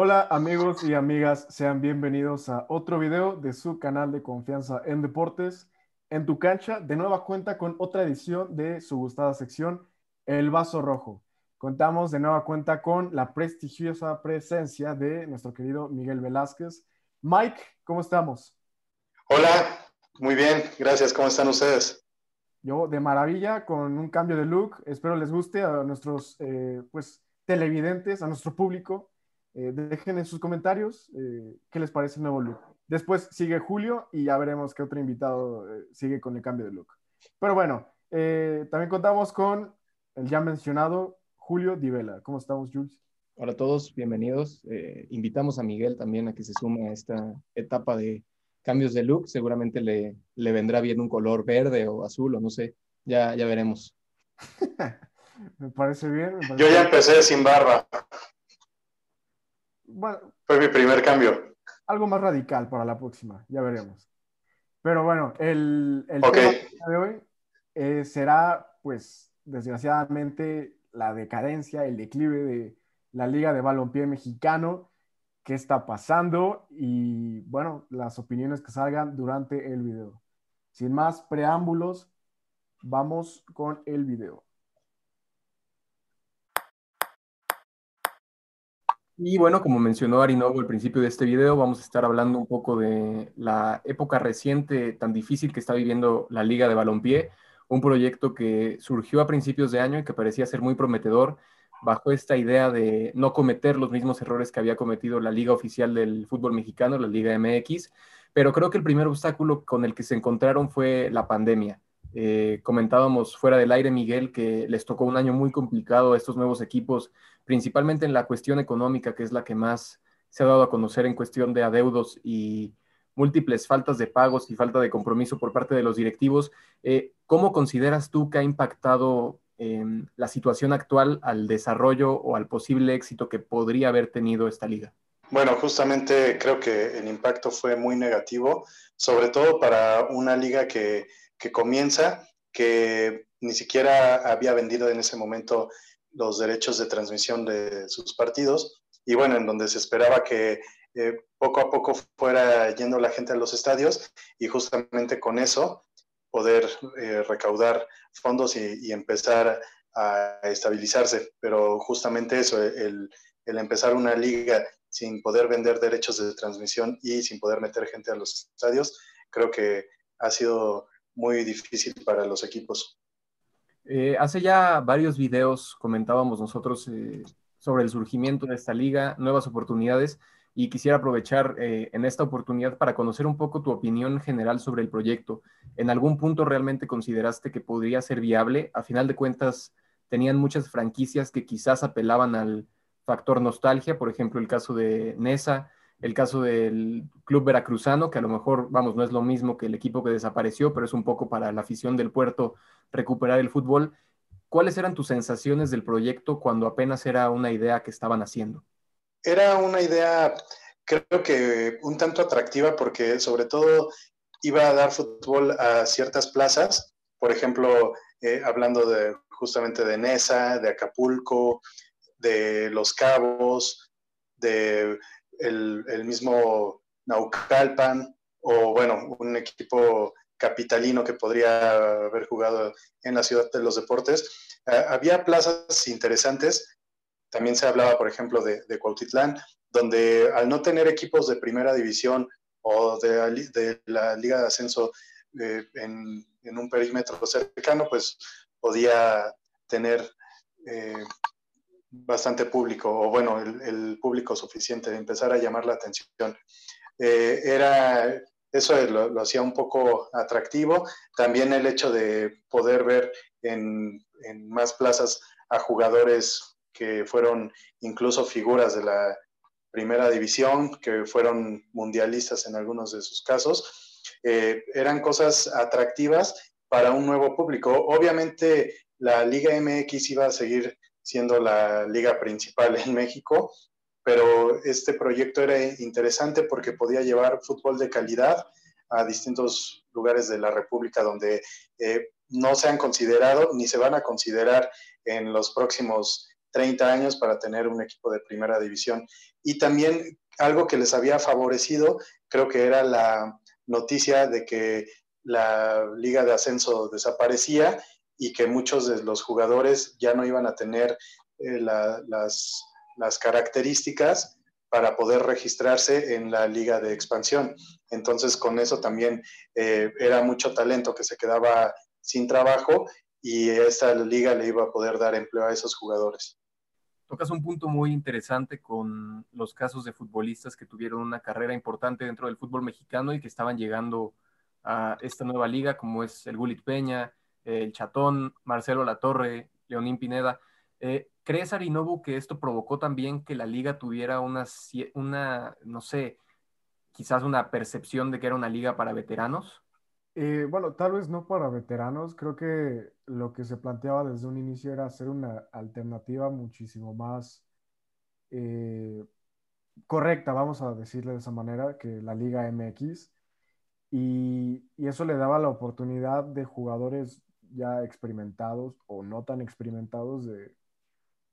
Hola amigos y amigas, sean bienvenidos a otro video de su canal de confianza en deportes. En tu cancha, de nueva cuenta con otra edición de su gustada sección, El Vaso Rojo. Contamos de nueva cuenta con la prestigiosa presencia de nuestro querido Miguel Velázquez. Mike, ¿cómo estamos? Hola, muy bien, gracias. ¿Cómo están ustedes? Yo de maravilla, con un cambio de look. Espero les guste a nuestros eh, pues, televidentes, a nuestro público. Eh, dejen en sus comentarios eh, qué les parece el nuevo look. Después sigue Julio y ya veremos qué otro invitado sigue con el cambio de look. Pero bueno, también contamos con el ya mencionado Julio Divela. ¿Cómo estamos, Jules? Hola a todos, bienvenidos. invitamos a Miguel también a que se sume a esta etapa de cambios de look. Seguramente le, le vendrá bien un color verde o azul o no sé. Ya, ya veremos. me parece bien. Yo ya empecé sin barba. Fue mi primer cambio. Algo más radical para la próxima, ya veremos. Pero bueno, el, el tema de hoy eh, será, pues, desgraciadamente, la decadencia, el declive de la Liga de Balompié Mexicano, qué está pasando y, bueno, las opiniones que salgan durante el video. Sin más preámbulos, vamos con el video. Y bueno, como mencionó Arinovo al principio de este video, vamos a estar hablando un poco de la época reciente tan difícil que está viviendo la Liga de Balompié, un proyecto que surgió a principios de año y que parecía ser muy prometedor bajo esta idea de no cometer los mismos errores que había cometido la Liga Oficial del Fútbol Mexicano, la Liga MX, pero creo que el primer obstáculo con el que se encontraron fue la pandemia. Eh, comentábamos fuera del aire, Miguel, que les tocó un año muy complicado a estos nuevos equipos principalmente en la cuestión económica, que es la que más se ha dado a conocer en cuestión de adeudos y múltiples faltas de pagos y falta de compromiso por parte de los directivos. Eh, ¿Cómo consideras tú que ha impactado em, la situación actual al desarrollo o al posible éxito que podría haber tenido esta liga? Bueno, justamente creo que el impacto fue muy negativo, sobre todo para una liga que, que comienza, que ni siquiera había vendido en ese momento los derechos de transmisión de sus partidos y bueno, en donde se esperaba que eh, poco a poco fuera yendo la gente a los estadios y justamente con eso poder eh, recaudar fondos y, empezar a estabilizarse. Pero justamente eso, el, el empezar una liga sin poder vender derechos de transmisión y sin poder meter gente a los estadios, creo que ha sido muy difícil para los equipos. Eh, hace ya varios videos comentábamos nosotros eh, sobre el surgimiento de esta liga, nuevas oportunidades, y quisiera aprovechar eh, en esta oportunidad para conocer un poco tu opinión general sobre el proyecto. ¿En algún punto realmente consideraste que podría ser viable? A final de cuentas, tenían muchas franquicias que quizás apelaban al factor nostalgia, por ejemplo, el caso de Nesa, el caso del club veracruzano, que a lo mejor, vamos, no es lo mismo que el equipo que desapareció, pero es un poco para la afición del puerto recuperar el fútbol. ¿Cuáles eran tus sensaciones del proyecto cuando apenas era una idea que estaban haciendo? Era una idea, creo que un tanto atractiva porque sobre todo iba a dar fútbol a ciertas plazas, por ejemplo, eh, hablando de justamente de Nesa, de Acapulco, de Los Cabos, de el, mismo Naucalpan o bueno, un equipo capitalino que podría haber jugado en la ciudad de los deportes. Eh, había plazas interesantes. También se hablaba, por ejemplo, de, de Cuautitlán, donde al no tener equipos de primera división o de, la Liga de Ascenso eh, en, un perímetro cercano, pues podía tener eh, bastante público, o bueno, el, público suficiente, de empezar a llamar la atención. Eh, era, eso lo, hacía un poco atractivo. También el hecho de poder ver en, más plazas a jugadores que fueron incluso figuras de la primera división, que fueron mundialistas en algunos de sus casos, eh, eran cosas atractivas para un nuevo público. Obviamente la Liga MX iba a seguir siendo la liga principal en México, pero este proyecto era interesante porque podía llevar fútbol de calidad a distintos lugares de la República donde eh, no se han considerado ni se van a considerar en los próximos 30 años para tener un equipo de primera división. Y también algo que les había favorecido, creo que era la noticia de que la liga de ascenso desaparecía y que muchos de los jugadores ya no iban a tener eh, las, características para poder registrarse en la liga de expansión. Entonces, con eso también eh, era mucho talento que se quedaba sin trabajo y esta liga le iba a poder dar empleo a esos jugadores. Tocas un punto muy interesante con los casos de futbolistas que tuvieron una carrera importante dentro del fútbol mexicano y que estaban llegando a esta nueva liga, como es el Gulit Peña, el Chatón, Marcelo Latorre, Leonín Pineda. Eh, ¿Crees, Arinobu, que esto provocó también que la liga tuviera una, una, no sé, quizás una percepción de que era una liga para veteranos? Eh, bueno, tal vez no para veteranos. Creo que lo que se planteaba desde un inicio era hacer una alternativa muchísimo más eh, correcta, vamos a decirle de esa manera, que la Liga MX. Y, y, eso le daba la oportunidad de jugadores ya experimentados o no tan experimentados de,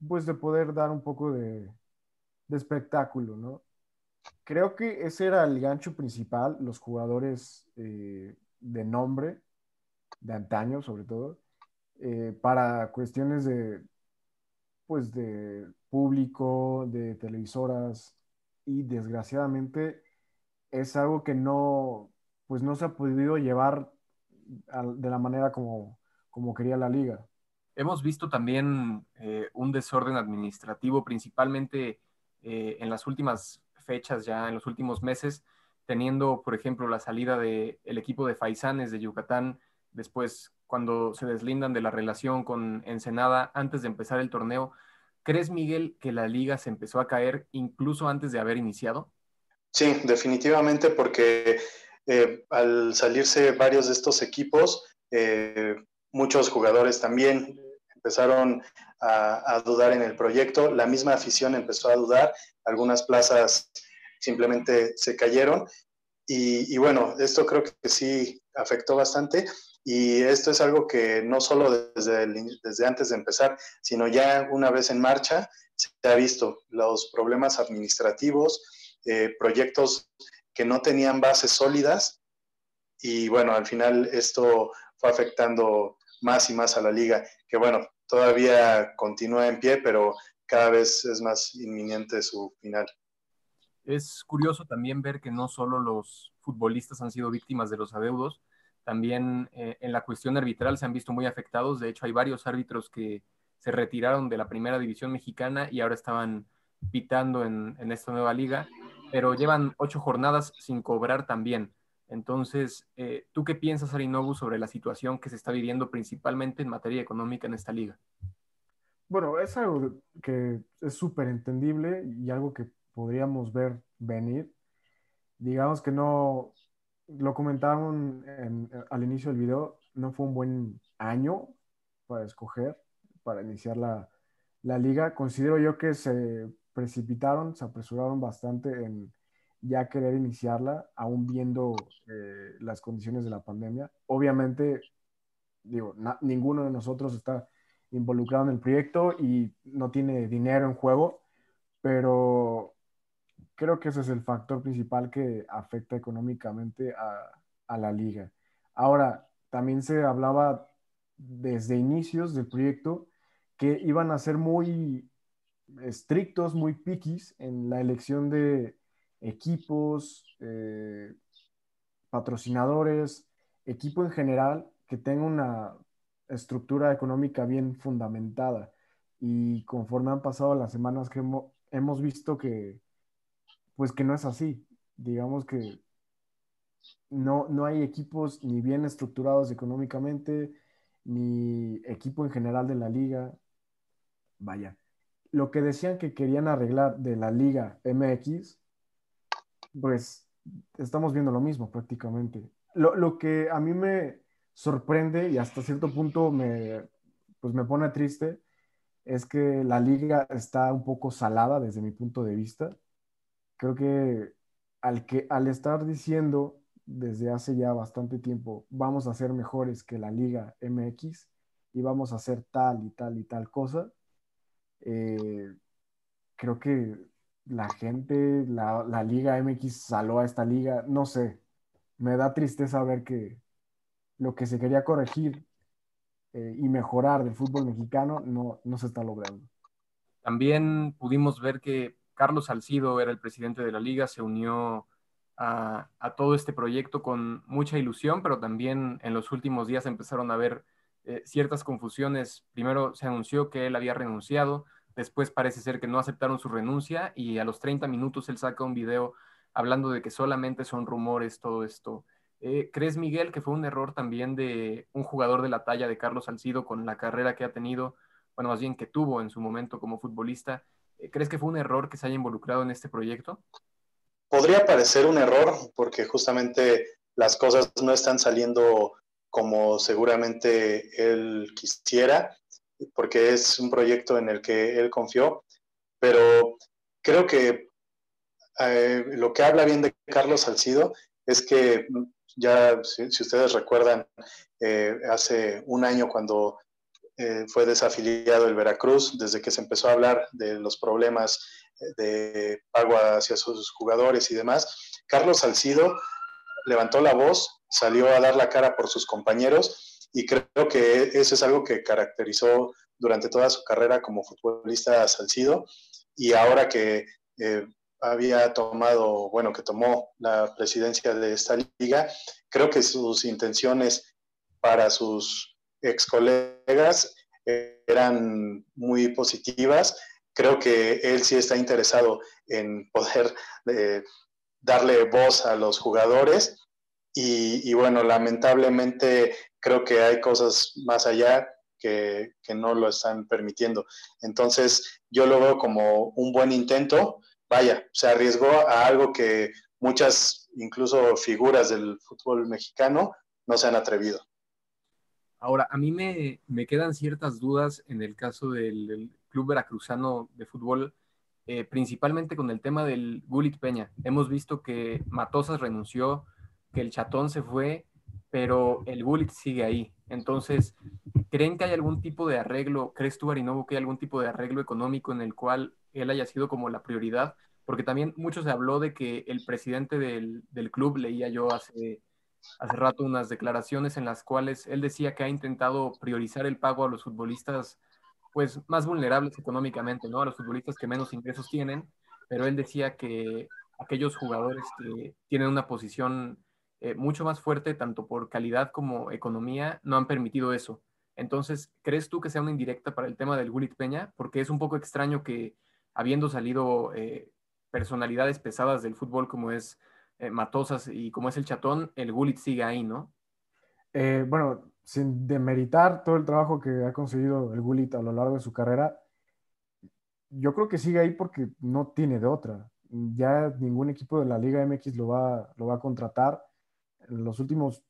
pues de poder dar un poco de, espectáculo, ¿no? Creo que ese era el gancho principal, los jugadores eh, de nombre, de antaño sobre todo, eh, para cuestiones de, pues de público, de televisoras, y desgraciadamente es algo que no, pues no se ha podido llevar de la manera como, como quería la liga. Hemos visto también eh, un desorden administrativo, principalmente eh, en las últimas fechas, ya en los últimos meses, teniendo, por ejemplo, la salida del equipo de Faisanes de Yucatán, después cuando se deslindan de la relación con Ensenada antes de empezar el torneo. ¿Crees, Miguel, que la liga se empezó a caer incluso antes de haber iniciado? Sí, definitivamente, porque eh, al salirse varios de estos equipos, muchos jugadores también empezaron a, dudar en el proyecto, la misma afición empezó a dudar, algunas plazas simplemente se cayeron. Y, bueno, esto creo que sí afectó bastante. Y esto es algo que no solo desde, desde antes de empezar, sino ya una vez en marcha se ha visto los problemas administrativos, eh, proyectos que no tenían bases sólidas. Y bueno, al final esto fue afectando más y más a la liga, que bueno, todavía continúa en pie, pero cada vez es más inminente su final. Es curioso también ver que no solo los futbolistas han sido víctimas de los adeudos, también eh, en la cuestión arbitral se han visto muy afectados. De hecho, hay varios árbitros que se retiraron de la primera división mexicana y ahora estaban pitando en, en esta nueva liga, pero llevan ocho jornadas sin cobrar también. Entonces, eh, ¿tú qué piensas, Arinobu, sobre la situación que se está viviendo principalmente en materia económica en esta liga? Bueno, es algo que es súper entendible y algo que podríamos ver venir. Digamos que no, lo comentaron al inicio del video, no fue un buen año para escoger, para iniciar la, la liga. Considero yo que se precipitaron, se apresuraron bastante en ya querer iniciarla, aún viendo eh, las condiciones de la pandemia. Obviamente, digo, ninguno de nosotros está involucrado en el proyecto y no tiene dinero en juego, pero creo que ese es el factor principal que afecta económicamente a, a la liga. Ahora, también se hablaba desde inicios del proyecto que iban a ser muy estrictos, muy piquis en la elección de, equipos, eh, patrocinadores, equipo en general que tenga una estructura económica bien fundamentada. Y conforme han pasado las semanas que hemos, visto que, pues que no es así. Digamos que no, no hay equipos ni bien estructurados económicamente, ni equipo en general de la liga. Vaya, lo que decían que querían arreglar de la liga MX, pues estamos viendo lo mismo prácticamente. Lo, que a mí me sorprende y hasta cierto punto me, pues me pone triste es que la liga está un poco salada desde mi punto de vista. Creo que al, que, al estar diciendo desde hace ya bastante tiempo, vamos a ser mejores que la liga MX y vamos a hacer tal y tal y tal cosa, Eh, creo que la gente, la, la, Liga MX saló a esta liga, no sé, me da tristeza ver que lo que se quería corregir eh, y mejorar del fútbol mexicano no, no se está logrando. También pudimos ver que Carlos Salcido era el presidente de la liga, se unió a, a, todo este proyecto con mucha ilusión, pero también en los últimos días empezaron a haber eh, ciertas confusiones. Primero se anunció que él había renunciado, después parece ser que no aceptaron su renuncia y a los 30 minutos él saca un video hablando de que solamente son rumores todo esto. Eh, ¿Crees, Miguel, que fue un error también de un jugador de la talla de Carlos Salcido con la carrera que ha tenido, bueno, más bien que tuvo en su momento como futbolista? Eh, ¿Crees que fue un error que se haya involucrado en este proyecto? Podría parecer un error porque justamente las cosas no están saliendo como seguramente él quisiera, porque es un proyecto en el que él confió, pero creo que eh, lo que habla bien de Carlos Salcido es que ya, si, ustedes recuerdan, eh, hace un año cuando eh, fue desafiliado el Veracruz, desde que se empezó a hablar de los problemas de pago hacia sus jugadores y demás, Carlos Salcido levantó la voz salió a dar la cara por sus compañeros y creo que eso es algo que caracterizó durante toda su carrera como futbolista Salcido y ahora que eh, había tomado, bueno, que tomó la presidencia de esta liga, creo que sus intenciones para sus ex colegas eran muy positivas. Creo que él sí está interesado en poder eh, darle voz a los jugadores y, bueno, lamentablemente creo que hay cosas más allá que, que, no lo están permitiendo. Entonces, yo lo veo como un buen intento. Vaya, se arriesgó a algo que muchas, incluso figuras del fútbol mexicano, no se han atrevido. Ahora, a mí me, me quedan ciertas dudas en el caso del, Club Veracruzano de Fútbol, eh, principalmente con el tema del Gulit Peña. Hemos visto que Matosas renunció, que el chatón se fue, pero el Gullit sigue ahí. Entonces, ¿creen que hay algún tipo de arreglo? ¿Crees tú, Arinovo, que hay algún tipo de arreglo económico en el cual él haya sido como la prioridad? Porque también mucho se habló de que el presidente del, del club, leía yo hace, hace rato unas declaraciones en las cuales él decía que ha intentado priorizar el pago a los futbolistas pues más vulnerables económicamente, ¿no? A los futbolistas que menos ingresos tienen, pero él decía que aquellos jugadores que tienen una posición eh, mucho más fuerte, tanto por calidad como economía, no han permitido eso. Entonces, ¿crees tú que sea una indirecta para el tema del Gulit Peña? Porque es un poco extraño que, habiendo salido eh, personalidades pesadas del fútbol como es eh, Matosas y como es el Chatón, el Gulit sigue ahí, ¿no? bueno, sin demeritar todo el trabajo que ha conseguido el Gulit a lo largo de su carrera, yo creo que sigue ahí porque no tiene de otra. Ya ningún equipo de la Liga MX lo va, lo va a contratar los últimos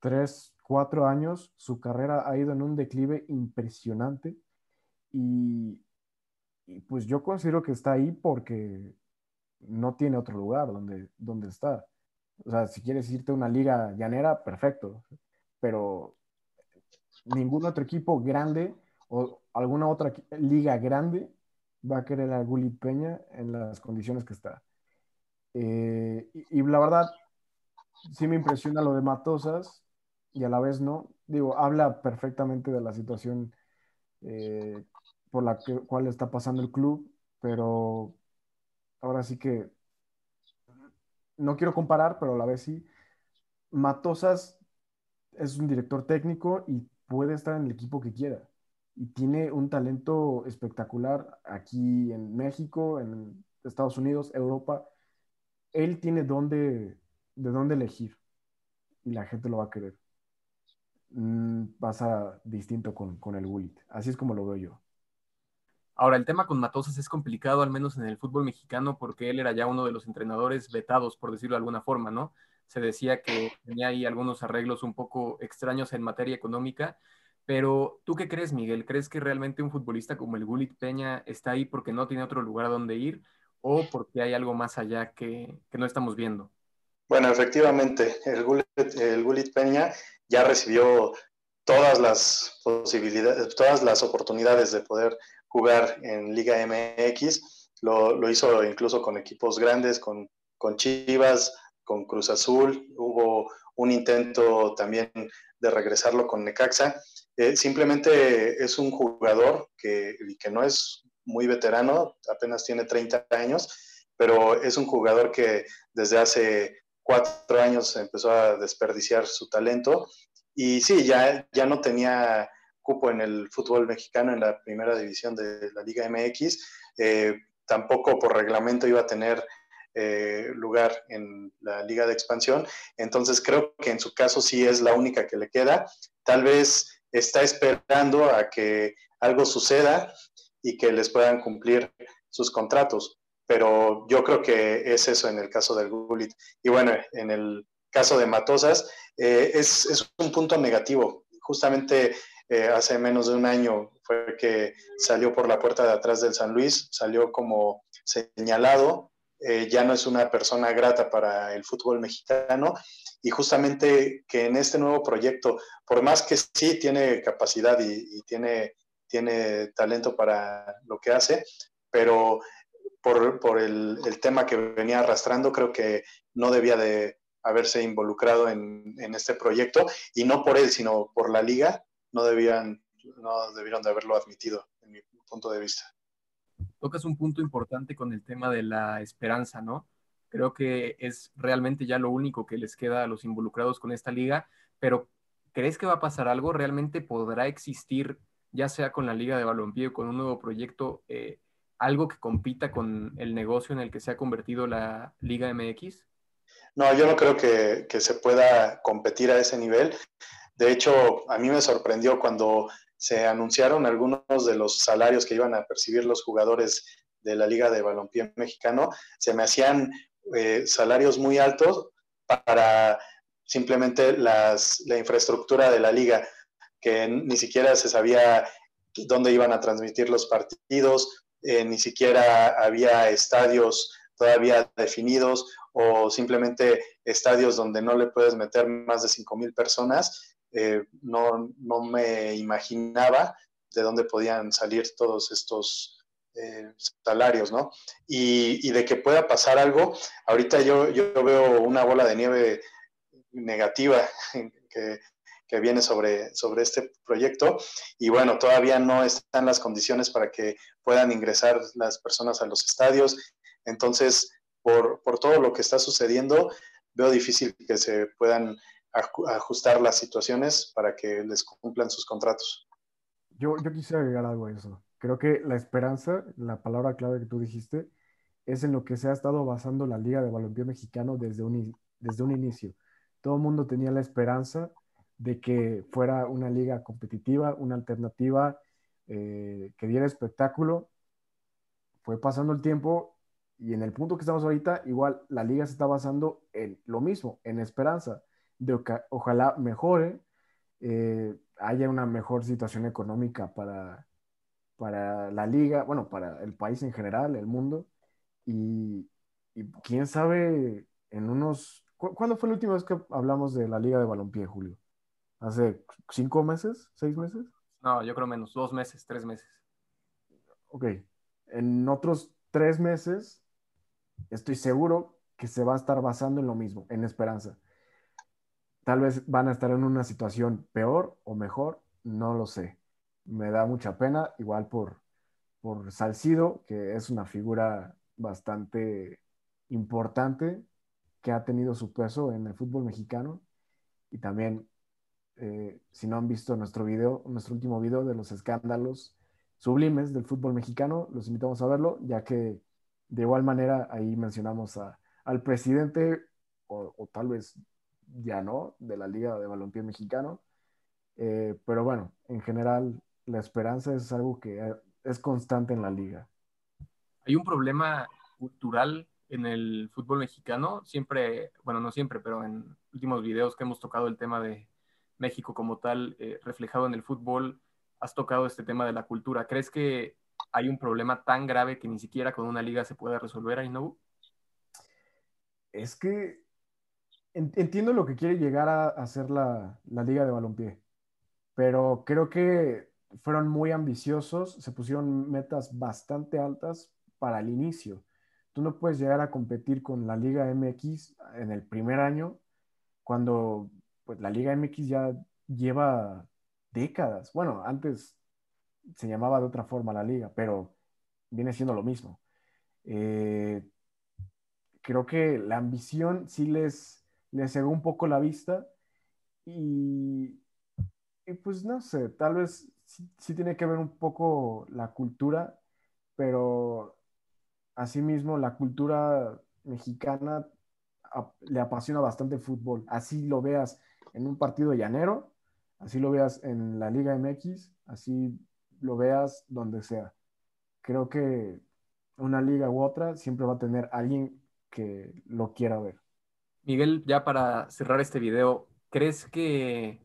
tres, cuatro años, su carrera ha ido en un declive impresionante y, pues yo considero que está ahí porque no tiene otro lugar donde, donde estar. O sea, si quieres irte a una liga llanera, perfecto, pero ningún otro equipo grande o alguna otra liga grande va a querer a Gullit Peña en las condiciones que está. Eh, y, la verdad, sí me impresiona lo de Matosas y a la vez no. Digo, habla perfectamente de la situación eh, por la cual está pasando el club, pero ahora sí que no quiero comparar, pero a la vez sí. Matosas es un director técnico y puede estar en el equipo que quiera. Y tiene un talento espectacular aquí en México, en Estados Unidos, Europa. Él tiene donde de dónde elegir y la gente lo va a querer. Mm, pasa distinto con, con el Gullit. Así es como lo veo yo. Ahora, el tema con Matosas es complicado, al menos en el fútbol mexicano, porque él era ya uno de los entrenadores vetados, por decirlo de alguna forma, ¿no? Se decía que tenía ahí algunos arreglos un poco extraños en materia económica, pero ¿tú qué crees, Miguel? ¿Crees que realmente un futbolista como el Gullit Peña está ahí porque no tiene otro lugar a donde ir o porque hay algo más allá que, que no estamos viendo? Bueno, efectivamente, el Gulit, Peña ya recibió todas las posibilidades, todas las oportunidades de poder jugar en Liga MX. Lo, lo hizo incluso con equipos grandes, con, con Chivas, con Cruz Azul. Hubo un intento también de regresarlo con Necaxa. Eh, simplemente es un jugador que, que no es muy veterano, apenas tiene 30 años, pero es un jugador que desde hace cuatro años empezó a desperdiciar su talento. Y sí, ya, ya no tenía cupo en el fútbol mexicano en la primera división de la Liga MX, eh, tampoco por reglamento iba a tener eh, lugar en la Liga de Expansión, entonces creo que en su caso sí es la única que le queda, tal vez está esperando a que algo suceda y que les puedan cumplir sus contratos. Pero yo creo que es eso en el caso del Gullit. Y bueno, en el caso de Matosas, eh, es, es, un punto negativo. Justamente eh, hace menos de un año fue que salió por la puerta de atrás del San Luis, salió como señalado, eh, ya no es una persona grata para el fútbol mexicano y justamente que en este nuevo proyecto, por más que sí tiene capacidad y, y tiene tiene talento para lo que hace, pero por, el, tema que venía arrastrando, creo que no debía de haberse involucrado en, en, este proyecto, y no por él, sino por la liga, no, debían, no debieron de haberlo admitido, en mi punto de vista. Tocas un punto importante con el tema de la esperanza, ¿no? Creo que es realmente ya lo único que les queda a los involucrados con esta liga, pero ¿crees que va a pasar algo? ¿Realmente podrá existir ya sea con la Liga de Balompié o con un nuevo proyecto, eh, algo que compita con el negocio en el que se ha convertido la Liga MX? No, yo no creo que, se pueda competir a ese nivel. De hecho, a mí me sorprendió cuando se anunciaron algunos de los salarios que iban a percibir los jugadores de la Liga de Balompié mexicano, se me hacían eh, salarios muy altos para simplemente la infraestructura de la liga que ni siquiera se sabía dónde iban a transmitir los partidos, eh, ni siquiera había estadios todavía definidos o simplemente estadios donde no le puedes meter más de 5 mil personas. Eh, no, no, me imaginaba de dónde podían salir todos estos eh, salarios, ¿no? Y, y, de que pueda pasar algo, ahorita yo, yo veo una bola de nieve negativa que que viene sobre, sobre este proyecto. Y bueno, todavía no están las condiciones para que puedan ingresar las personas a los estadios. Entonces, por, por todo lo que está sucediendo, veo difícil que se puedan ajustar las situaciones para que les cumplan sus contratos. Yo, yo quisiera agregar algo a eso. Creo que la esperanza, la palabra clave que tú dijiste, es en lo que se ha estado basando la Liga de Balompié Mexicano desde un, desde un inicio. Todo el mundo tenía la esperanza de que fuera una liga competitiva, una alternativa eh, que diera espectáculo. Fue pasando el tiempo y en el punto que estamos ahorita, igual la liga se está basando en lo mismo, en esperanza, de que ojalá mejore, eh, haya una mejor situación económica para, para la liga, bueno, para el país en general, el mundo, y, quién sabe en unos... ¿Cuándo fue la última vez que hablamos de la liga de balompié, Julio? ¿Hace cinco meses? ¿Seis meses? No, yo creo menos, dos meses, tres meses. Ok. En otros tres meses, estoy seguro que se va a estar basando en lo mismo, en esperanza. Tal vez van a estar en una situación peor o mejor, no lo sé. Me da mucha pena, igual por, por Salcido, que es una figura bastante importante que ha tenido su peso en el fútbol mexicano y también eh, si no han visto nuestro video, nuestro último video de los escándalos sublimes del fútbol mexicano, los invitamos a verlo, ya que de igual manera ahí mencionamos a, al presidente, o, tal vez ya no, de la Liga de Balompié Mexicano. Eh, pero bueno, en general, la esperanza es algo que es constante en la liga. Hay un problema cultural en el fútbol mexicano, siempre, bueno, no siempre, pero en últimos videos que hemos tocado el tema de México como tal, eh, reflejado en el fútbol, has tocado este tema de la cultura. ¿Crees que hay un problema tan grave que ni siquiera con una liga se puede resolver, Ainobu? Es que entiendo lo que quiere llegar a hacer la, la liga de balompié, pero creo que fueron muy ambiciosos, se pusieron metas bastante altas para el inicio. Tú no puedes llegar a competir con la Liga MX en el primer año cuando pues, la Liga MX ya lleva décadas. Bueno, antes se llamaba de otra forma la liga, pero viene siendo lo mismo. Eh, creo que la ambición sí les, les cegó un poco la vista y, pues no sé, tal vez sí, tiene que ver un poco la cultura, pero asimismo la cultura mexicana le apasiona bastante el fútbol. Así lo veas en un partido llanero, así lo veas en la Liga MX, así lo veas donde sea. Creo que una liga u otra siempre va a tener alguien que lo quiera ver. Miguel, ya para cerrar este video, ¿crees que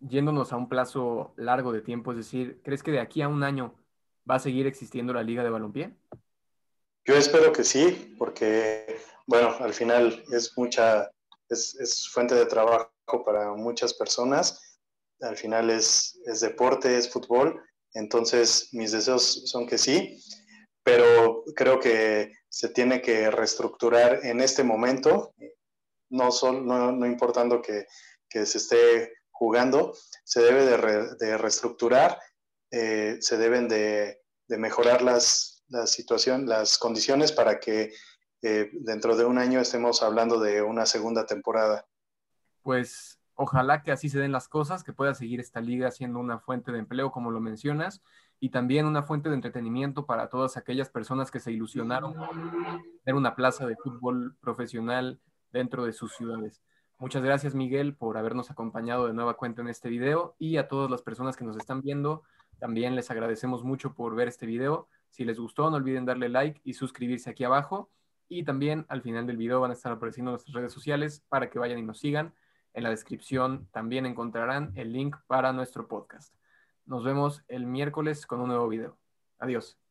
yéndonos a un plazo largo de tiempo, es decir, ¿crees que de aquí a un año va a seguir existiendo la liga de balompié? Yo espero que sí, porque, bueno, al final es mucha, es, fuente de trabajo para muchas personas. Al final es, es deporte, es fútbol. Entonces, mis deseos son que sí, pero creo que se tiene que reestructurar en este momento, no, son, no, importando que, que, se esté jugando, se debe de, de reestructurar, eh, se deben de, de mejorar las, la situación, las condiciones para que eh, dentro de un año estemos hablando de una segunda temporada. Pues ojalá que así se den las cosas, que pueda seguir esta liga siendo una fuente de empleo, como lo mencionas, y también una fuente de entretenimiento para todas aquellas personas que se ilusionaron tener una plaza de fútbol profesional dentro de sus ciudades. Muchas gracias, Miguel, por habernos acompañado de nueva cuenta en este video y a todas las personas que nos están viendo. También les agradecemos mucho por ver este video. Si les gustó, no olviden darle like y suscribirse aquí abajo. Y también al final del video van a estar apareciendo nuestras redes sociales para que vayan y nos sigan. En la descripción también encontrarán el link para nuestro podcast. Nos vemos el miércoles con un nuevo video. Adiós.